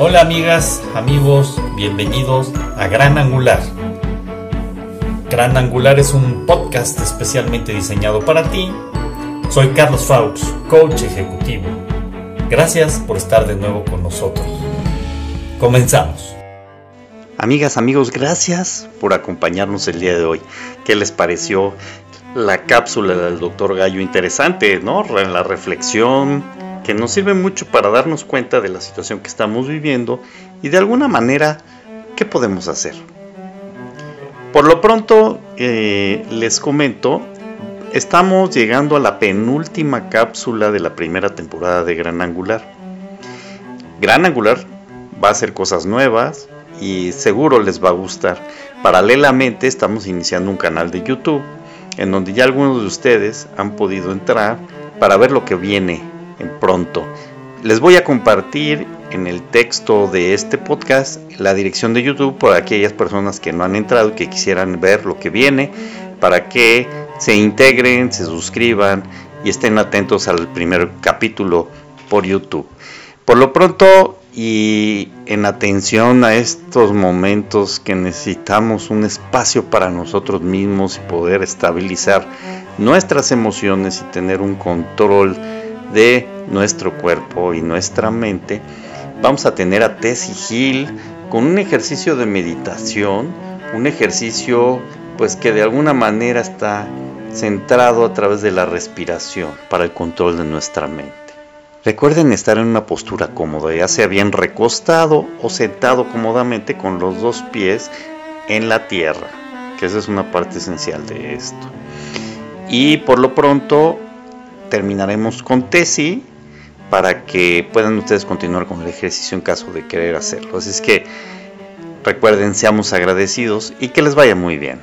Hola amigas, amigos, bienvenidos a Gran Angular. Gran Angular es un podcast especialmente diseñado para ti. Soy Carlos Faux, coach ejecutivo. Gracias por estar de nuevo con nosotros. Comenzamos. Amigas, amigos, gracias por acompañarnos el día de hoy. ¿Qué les pareció la cápsula del doctor Gallo? Interesante, ¿no? La reflexión, que nos sirve mucho para darnos cuenta de la situación que estamos viviendo y de alguna manera qué podemos hacer. Por lo pronto, eh, les comento, estamos llegando a la penúltima cápsula de la primera temporada de Gran Angular. Gran Angular va a hacer cosas nuevas y seguro les va a gustar. Paralelamente estamos iniciando un canal de YouTube en donde ya algunos de ustedes han podido entrar para ver lo que viene pronto. Les voy a compartir en el texto de este podcast la dirección de YouTube para aquellas personas que no han entrado y que quisieran ver lo que viene, para que se integren, se suscriban y estén atentos al primer capítulo por YouTube. Por lo pronto y en atención a estos momentos que necesitamos un espacio para nosotros mismos y poder estabilizar nuestras emociones y tener un control de nuestro cuerpo y nuestra mente, vamos a tener a Tessie Hill con un ejercicio de meditación, un ejercicio pues que de alguna manera está centrado a través de la respiración para el control de nuestra mente. Recuerden estar en una postura cómoda, ya sea bien recostado o sentado cómodamente con los dos pies en la tierra, que esa es una parte esencial de esto. Y por lo pronto terminaremos con Tesi para que puedan ustedes continuar con el ejercicio en caso de querer hacerlo. Así es que recuerden, seamos agradecidos y que les vaya muy bien.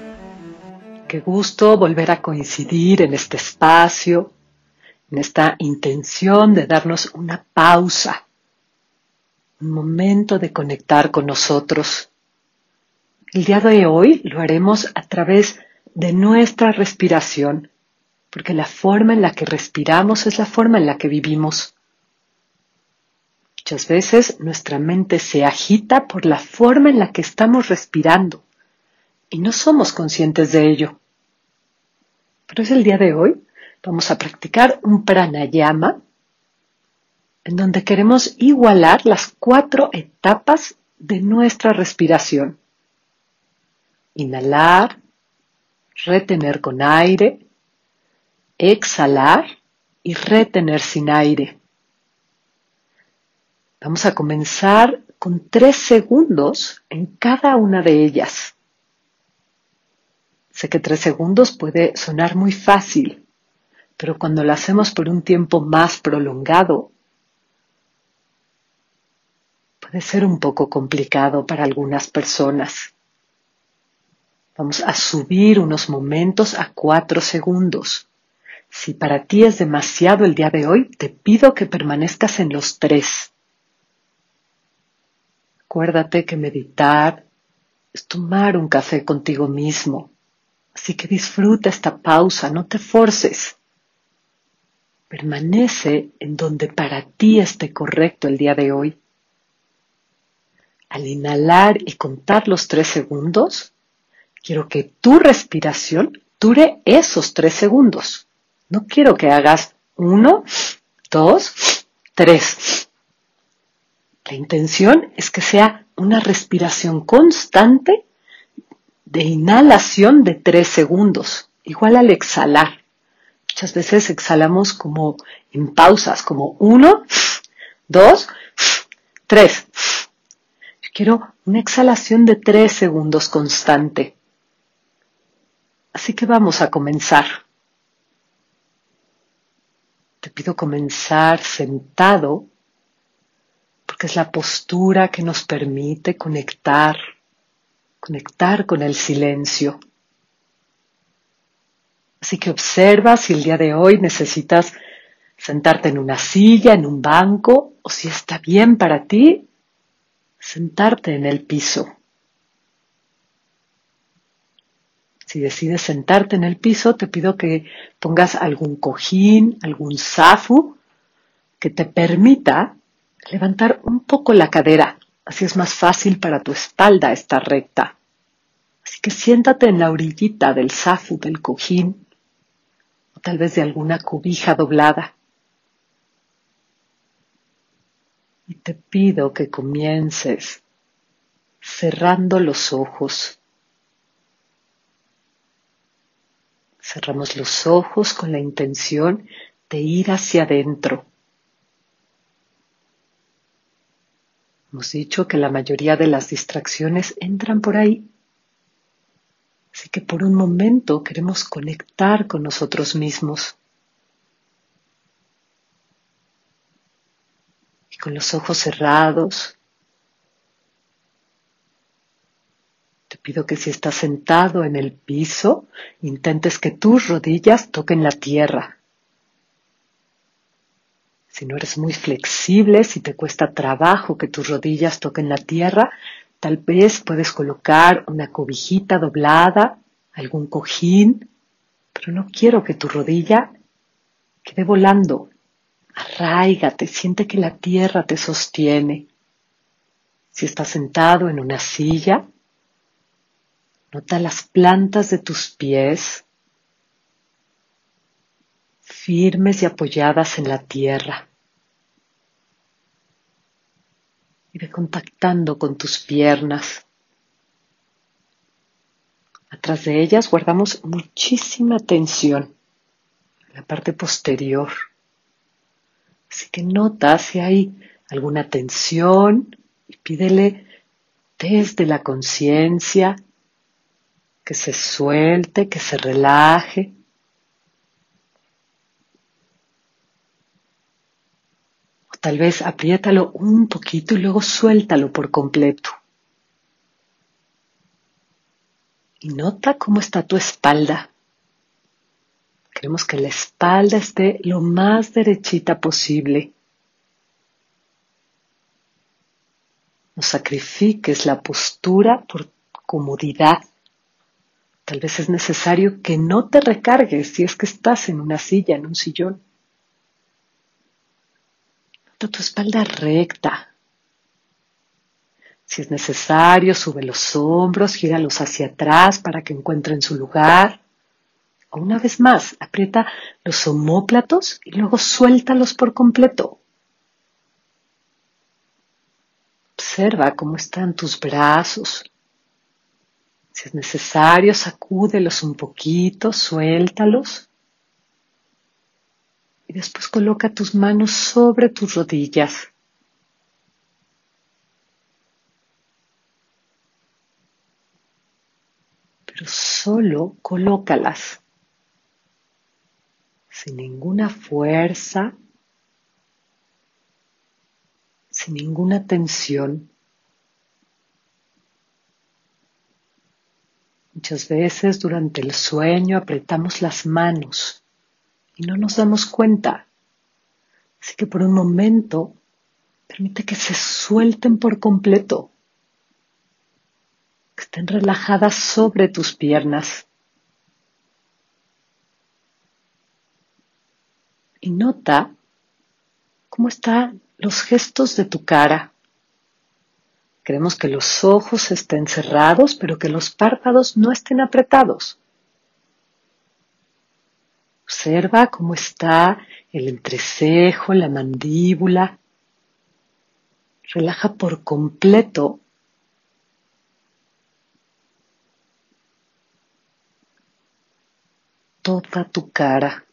Qué gusto volver a coincidir en este espacio, en esta intención de darnos una pausa, un momento de conectar con nosotros. El día de hoy lo haremos a través de nuestra respiración porque la forma en la que respiramos es la forma en la que vivimos. Muchas veces nuestra mente se agita por la forma en la que estamos respirando y no somos conscientes de ello. Pero es el día de hoy. Vamos a practicar un pranayama en donde queremos igualar las cuatro etapas de nuestra respiración. Inhalar, retener con aire, exhalar y retener sin aire. Vamos a comenzar con tres segundos en cada una de ellas. Sé que tres segundos puede sonar muy fácil, pero cuando lo hacemos por un tiempo más prolongado, puede ser un poco complicado para algunas personas. Vamos a subir unos momentos a cuatro segundos. Si para ti es demasiado el día de hoy, te pido que permanezcas en los tres. Acuérdate que meditar es tomar un café contigo mismo. Así que disfruta esta pausa, no te forces. Permanece en donde para ti esté correcto el día de hoy. Al inhalar y contar los tres segundos, quiero que tu respiración dure esos tres segundos. No quiero que hagas uno, dos, tres. La intención es que sea una respiración constante de inhalación de tres segundos, igual al exhalar. Muchas veces exhalamos como en pausas, como uno, dos, tres. Yo quiero una exhalación de tres segundos constante. Así que vamos a comenzar. Te pido comenzar sentado porque es la postura que nos permite conectar, conectar con el silencio. Así que observa si el día de hoy necesitas sentarte en una silla, en un banco, o si está bien para ti, sentarte en el piso. Si decides sentarte en el piso, te pido que pongas algún cojín, algún zafu que te permita levantar un poco la cadera Así es más fácil para tu espalda estar recta. Así que siéntate en la orillita del zafu del cojín o tal vez de alguna cobija doblada. Y te pido que comiences cerrando los ojos. Cerramos los ojos con la intención de ir hacia adentro. Hemos dicho que la mayoría de las distracciones entran por ahí. Así que por un momento queremos conectar con nosotros mismos. Y con los ojos cerrados, pido que si estás sentado en el piso, intentes que tus rodillas toquen la tierra. Si no eres muy flexible, si te cuesta trabajo que tus rodillas toquen la tierra, Tal vez puedes colocar una cobijita doblada, algún cojín, pero no quiero que tu rodilla quede volando. Arraigate, siente que la tierra te sostiene. Si estás sentado en una silla, nota las plantas de tus pies firmes y apoyadas en la tierra. y ve contactando con tus piernas. Atrás de ellas guardamos muchísima tensión en la parte posterior. Así que nota si hay alguna tensión y pídele desde la conciencia que se suelte, que se relaje. Tal vez apriétalo un poquito y luego suéltalo por completo. Y nota cómo está tu espalda. Queremos que la espalda esté lo más derechita posible. No sacrifiques la postura por comodidad. Tal vez es necesario que no te recargues si es que estás en una silla, en un sillón tu espalda recta. Si es necesario, sube los hombros, gíralos hacia atrás para que encuentren su lugar. O una vez más, aprieta los homóplatos y luego suéltalos por completo. Observa cómo están tus brazos. Si es necesario, sacúdelos un poquito, suéltalos y después coloca tus manos sobre tus rodillas. Pero solo colócalas sin ninguna fuerza, sin ninguna tensión. Muchas veces durante el sueño apretamos las manos y no nos damos cuenta. Así que por un momento permite que se suelten por completo, que estén relajadas sobre tus piernas. Y nota cómo están los gestos de tu cara. Queremos que los ojos estén cerrados, pero que los párpados no estén apretados. Observa cómo está el entrecejo, la mandíbula. Relaja por completo toda tu cara.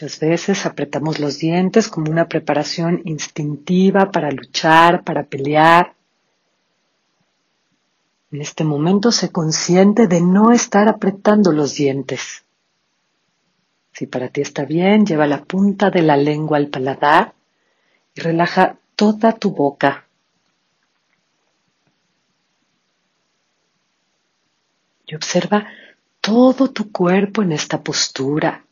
Muchas veces apretamos los dientes como una preparación instintiva para luchar, para pelear. En este momento se consciente de no estar apretando los dientes. Si para ti está bien, lleva la punta de la lengua al paladar y relaja toda tu boca. Y observa todo tu cuerpo en esta postura.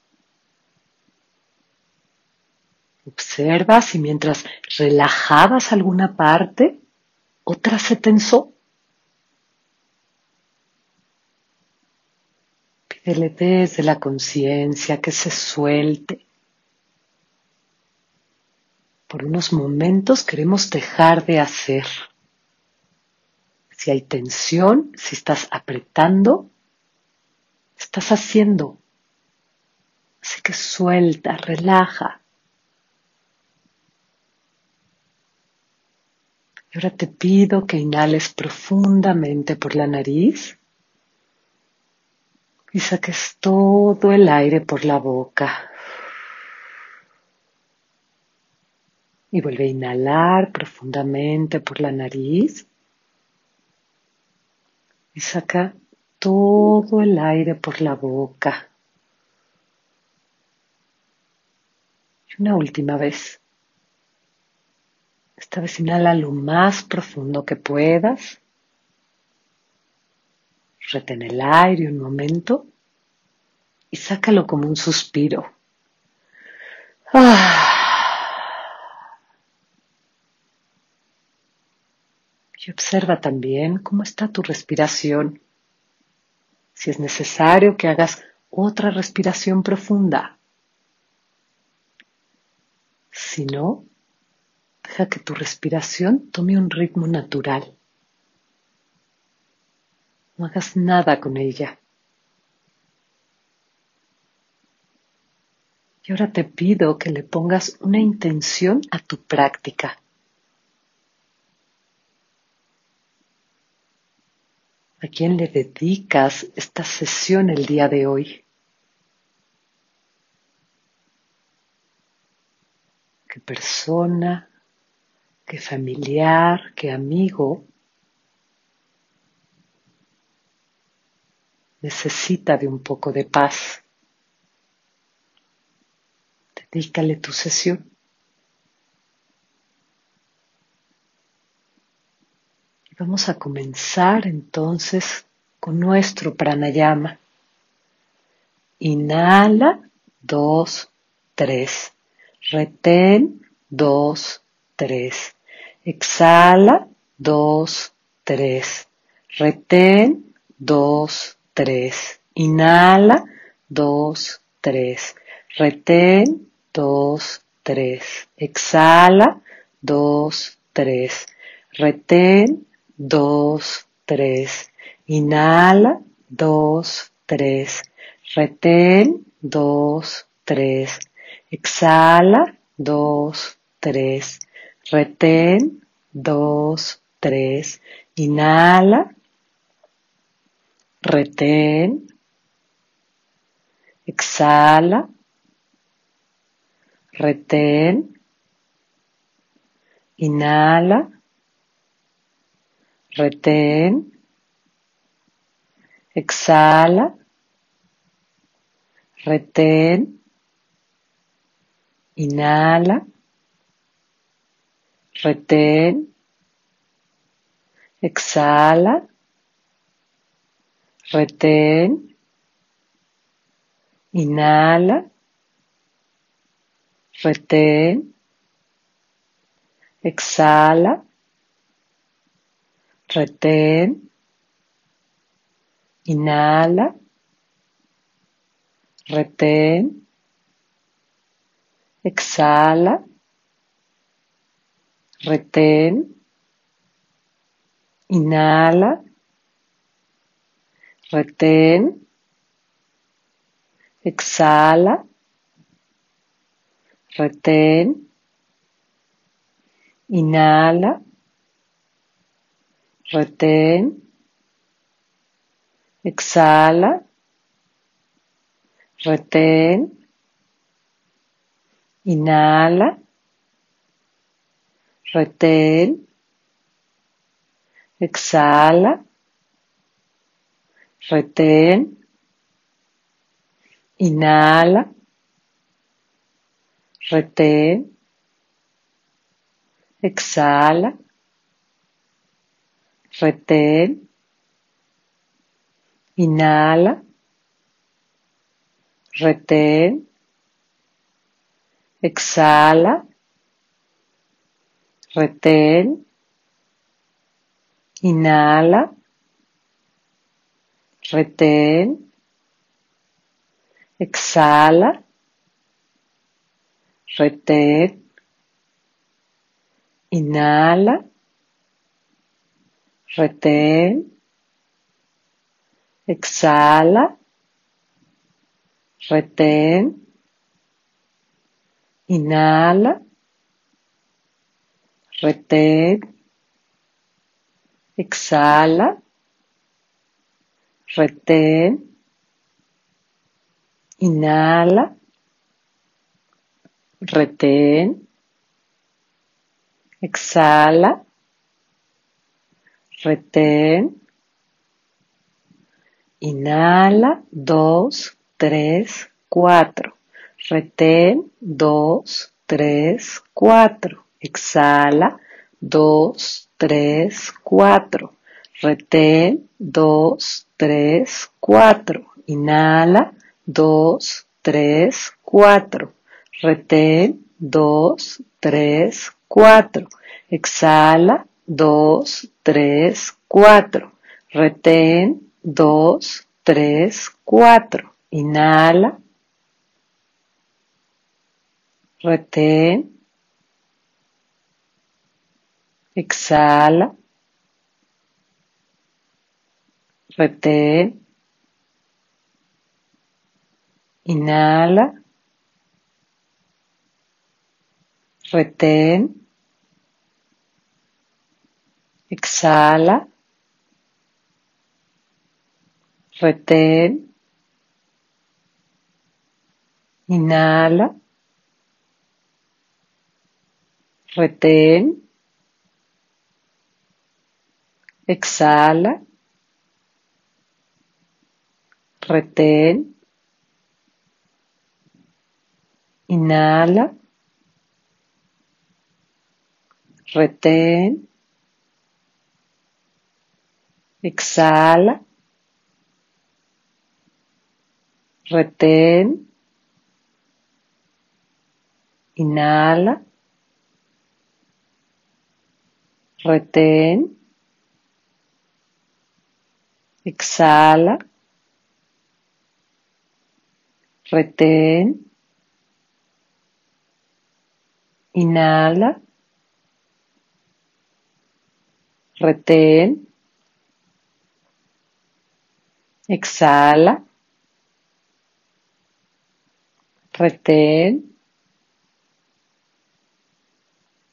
Observa si mientras relajabas alguna parte, otra se tensó. Pídele desde la conciencia que se suelte. Por unos momentos queremos dejar de hacer. Si hay tensión, si estás apretando, estás haciendo. Así que suelta, relaja. Y ahora te pido que inhales profundamente por la nariz y saques todo el aire por la boca. Y vuelve a inhalar profundamente por la nariz y saca todo el aire por la boca. Y una última vez. Esta vez inhala lo más profundo que puedas. Retén el aire un momento y sácalo como un suspiro. Ah. Y observa también cómo está tu respiración. Si es necesario que hagas otra respiración profunda. Si no, Deja que tu respiración tome un ritmo natural. No hagas nada con ella. Y ahora te pido que le pongas una intención a tu práctica. ¿A quién le dedicas esta sesión el día de hoy? ¿Qué persona, que familiar, que amigo, necesita de un poco de paz. Dedícale tu sesión. Vamos a comenzar entonces con nuestro pranayama. Inhala, 2, 3. Retén, 2, 3. Exhala, dos, tres. Retén, dos, tres. Inhala, dos, tres. Retén, dos, tres. Exhala, dos, tres. Retén, dos, tres. Inhala, dos, tres. Retén, dos, tres. Exhala, dos, tres. Dos, tres. Retén, dos, tres. Inhala. Retén. Exhala. Retén. Inhala. Retén. Exhala. Retén. Inhala retén, exhala, retén, inhala, retén, exhala, retén, inhala, retén, exhala, Retén. Inhala. Retén. Exhala. Retén. Inhala. Retén. Exhala. Retén. Inhala retén, exhala, retén, inhala, retén, exhala, retén, inhala, retén, exhala, Retén. Inhala. Retén. Exhala. Retén. Inhala. Retén. Exhala. Retén. Inhala. Retén. Exhala. Retén. Inhala. Retén. Exhala. Retén. Inhala. Dos, tres, cuatro. Retén. Dos, tres, cuatro. Exhala. Dos, tres, cuatro. Retén. Dos, tres, cuatro. Inhala. Dos, tres, cuatro. Retén. Dos, tres, cuatro. Exhala. Dos, tres, cuatro. Retén. Dos, tres, cuatro. Inhala. Retén. Exhala. Retén. Inhala. Retén. Exhala. Retén. Inhala. Retén. Exhala. Retén. Inhala. Retén. Exhala. Retén. Inhala. Retén. Exhala. Retén. Inhala. Retén. Exhala. Retén.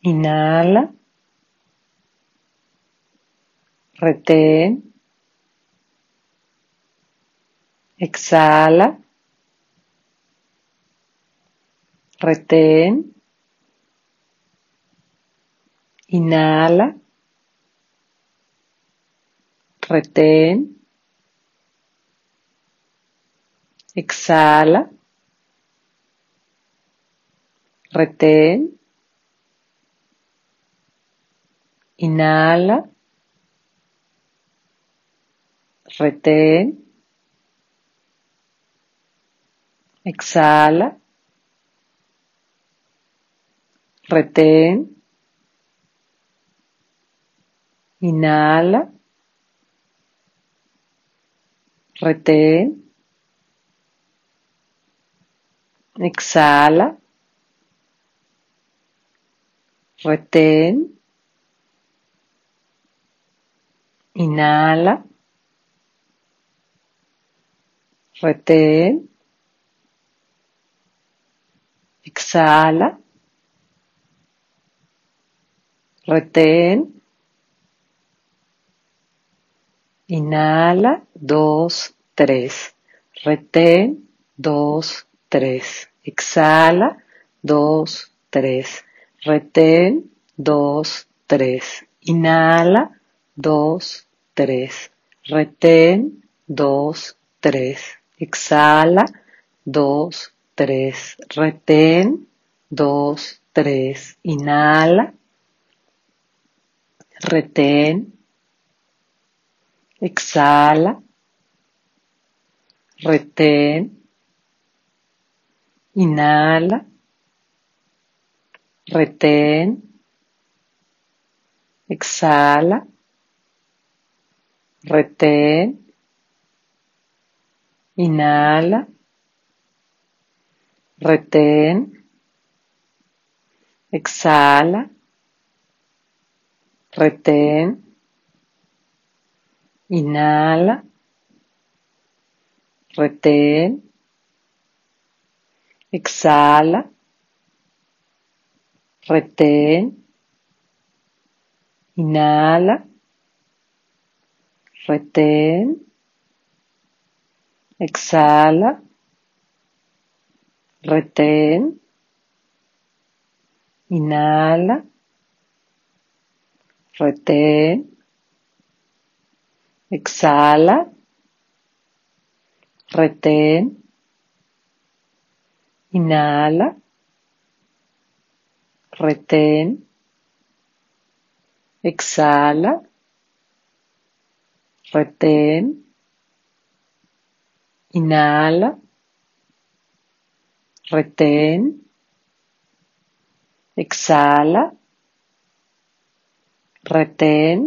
Inhala. Retén. Exhala. Retén. Inhala. Retén. Exhala. Retén. Inhala. Retén. Exhala. Retén. Inhala. Retén. Exhala. Retén. Inhala. Retén exhala, retén, inhala, dos, tres, retén, dos, tres, exhala, dos, tres, retén, dos, tres, inhala, dos, tres, retén, dos, tres, exhala, dos tres. Retén. Dos, tres. Inhala. Retén. Exhala. Retén. Inhala. Retén. Exhala. Retén. Inhala. Retén. Exhala. retén, inhala, retén, exhala, retén, inhala, retén, exhala, retén, inhala, retén, exhala, retén, inhala, retén, exhala, retén, inhala, retén, exhala, retén,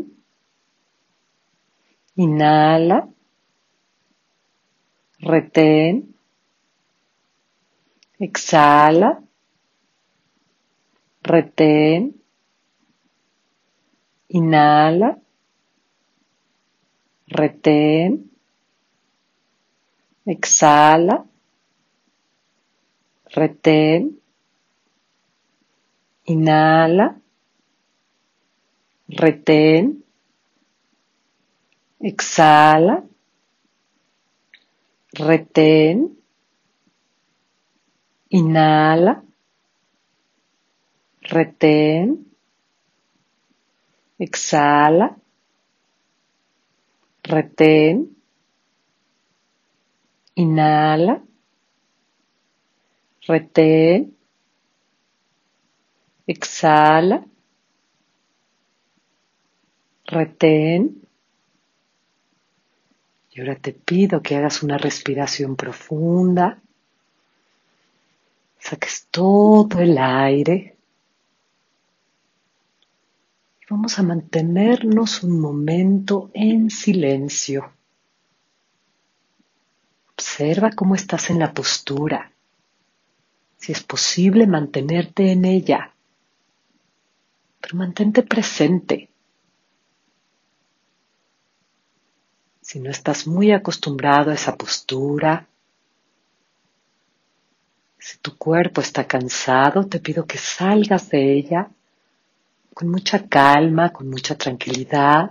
inhala, retén, exhala, retén, inhala, retén, exhala, retén, inhala, retén, exhala, retén, inhala, retén, exhala, retén, inhala, retén, exhala, retén. Y ahora te pido que hagas una respiración profunda. Saques todo el aire. Y vamos a mantenernos un momento en silencio. Observa cómo estás en la postura. Si es posible mantenerte en ella. Pero mantente presente. Si no estás muy acostumbrado a esa postura, si tu cuerpo está cansado, te pido que salgas de ella con mucha calma, con mucha tranquilidad,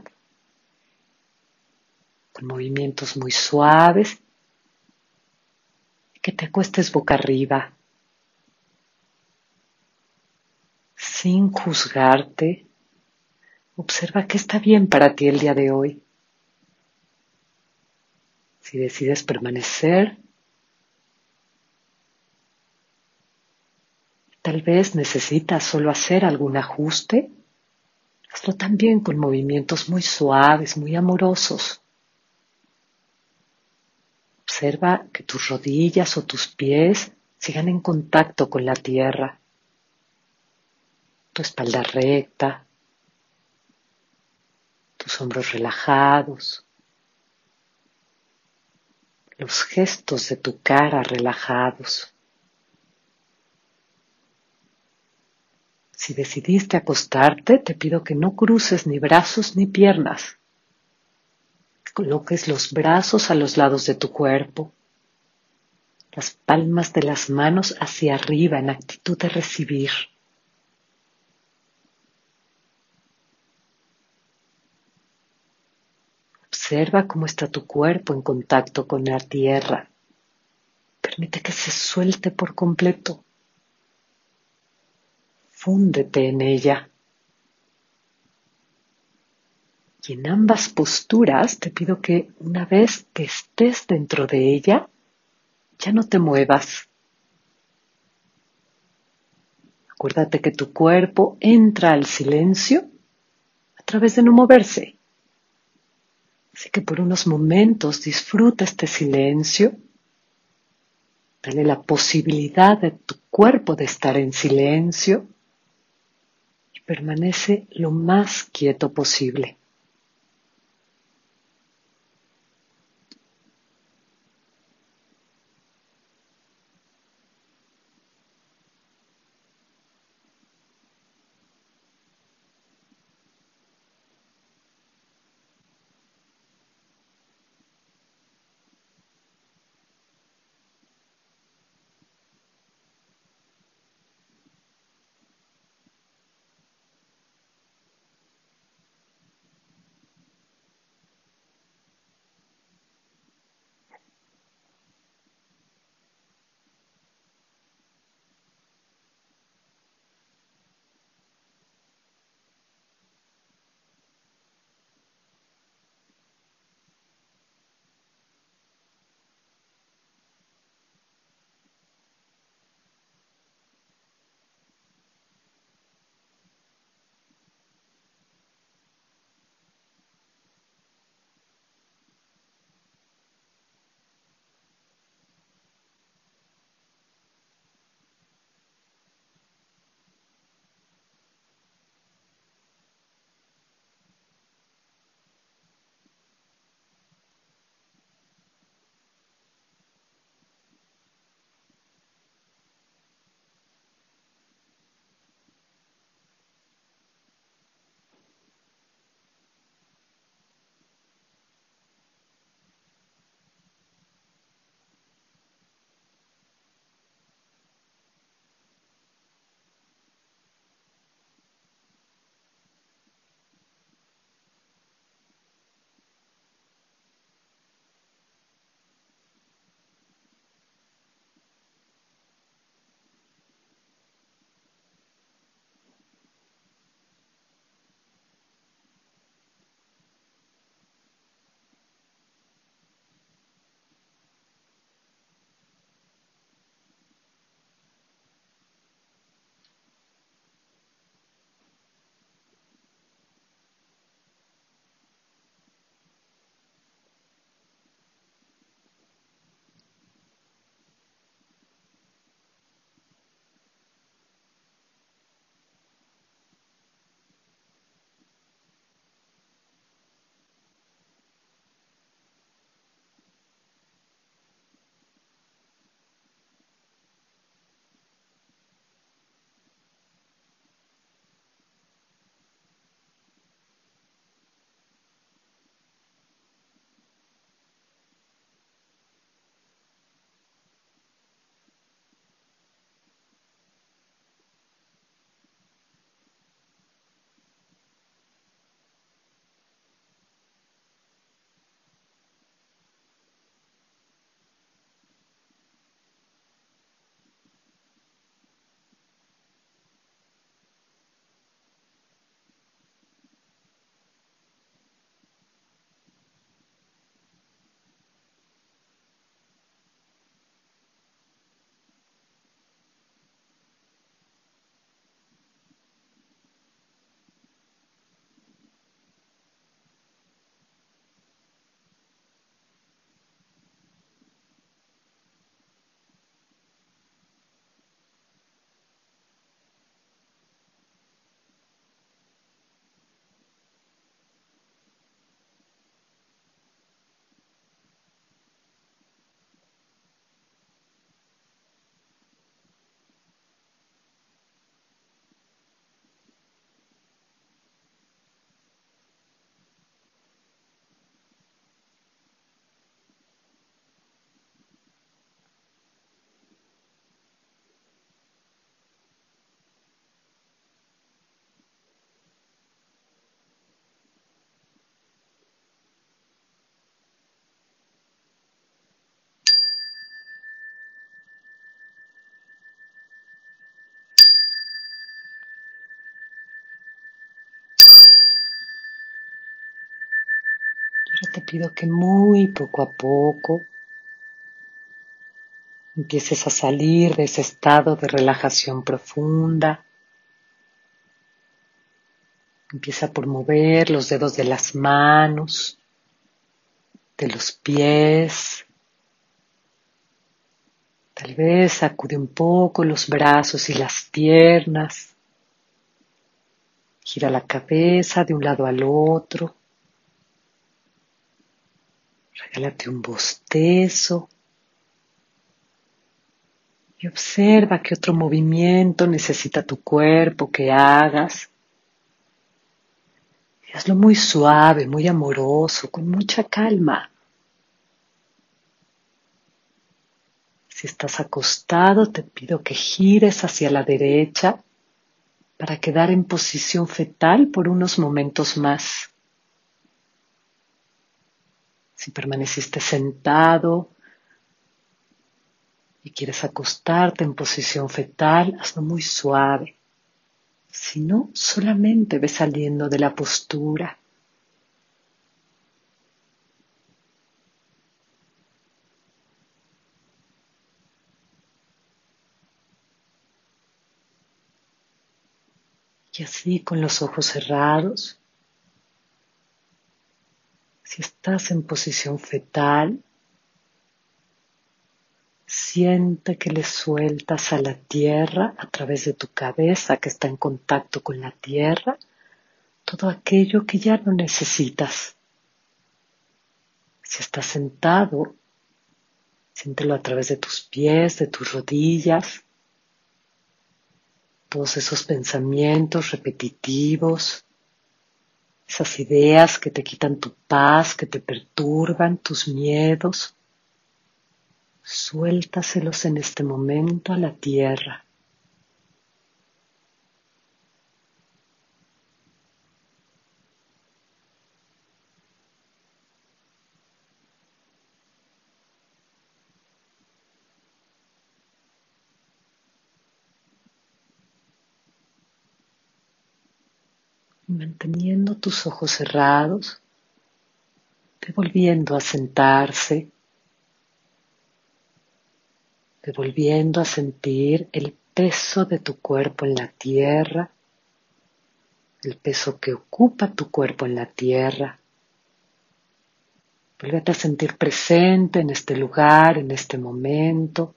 con movimientos muy suaves, que te acuestes boca arriba, sin juzgarte. Observa qué está bien para ti el día de hoy. Si decides permanecer, tal vez necesitas solo hacer algún ajuste, hazlo también con movimientos muy suaves, muy amorosos. Observa que tus rodillas o tus pies sigan en contacto con la tierra, tu espalda recta, tus hombros relajados los gestos de tu cara relajados. Si decidiste acostarte, te pido que no cruces ni brazos ni piernas. Que coloques los brazos a los lados de tu cuerpo, las palmas de las manos hacia arriba en actitud de recibir. Observa cómo está tu cuerpo en contacto con la tierra. Permite que se suelte por completo. Fúndete en ella. Y en ambas posturas te pido que una vez que estés dentro de ella, ya no te muevas. Acuérdate que tu cuerpo entra al silencio a través de no moverse. Así que por unos momentos disfruta este silencio. Dale la posibilidad de tu cuerpo de estar en silencio y permanece lo más quieto posible. Te pido que muy poco a poco empieces a salir de ese estado de relajación profunda. Empieza por mover los dedos de las manos, de los pies. Tal vez sacude un poco los brazos y las piernas. Gira la cabeza de un lado al otro. Regálate un bostezo y observa qué otro movimiento necesita tu cuerpo que hagas. Y hazlo muy suave, muy amoroso, con mucha calma. Si estás acostado, te pido que gires hacia la derecha para quedar en posición fetal por unos momentos más. Si permaneciste sentado, y quieres acostarte en posición fetal, hazlo muy suave. Si no, solamente ve saliendo de la postura. Y así con los ojos cerrados, si estás en posición fetal, Siente que le sueltas a la tierra a través de tu cabeza que está en contacto con la tierra todo aquello que ya no necesitas. Si estás sentado, siéntelo a través de tus pies, de tus rodillas, todos esos pensamientos repetitivos, esas ideas que te quitan tu paz, que te perturban, tus miedos. Suéltaselos en este momento a la tierra. Manteniendo tus ojos cerrados, devolviendo a sentarse devolviendo a sentir el peso de tu cuerpo en la tierra, el peso que ocupa tu cuerpo en la tierra. Vuelve a sentir presente en este lugar, en este momento.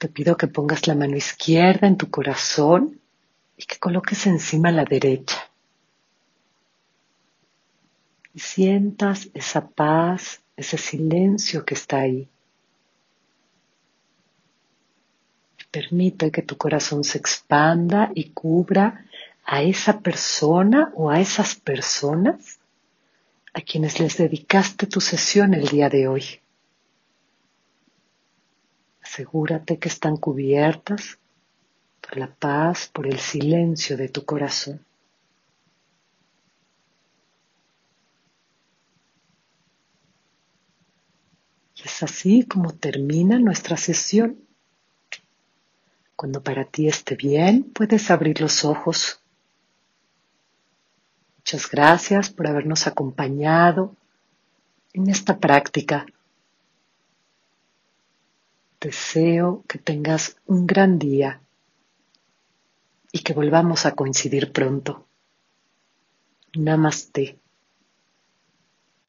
Te pido que pongas la mano izquierda en tu corazón y que coloques encima la derecha. Y sientas esa paz, ese silencio que está ahí. Permite que tu corazón se expanda y cubra a esa persona o a esas personas a quienes les dedicaste tu sesión el día de hoy. Asegúrate que están cubiertas por la paz, por el silencio de tu corazón. Y es así como termina nuestra sesión. Cuando para ti esté bien, puedes abrir los ojos. Muchas gracias por habernos acompañado en esta práctica. Deseo que tengas un gran día y que volvamos a coincidir pronto. Namaste.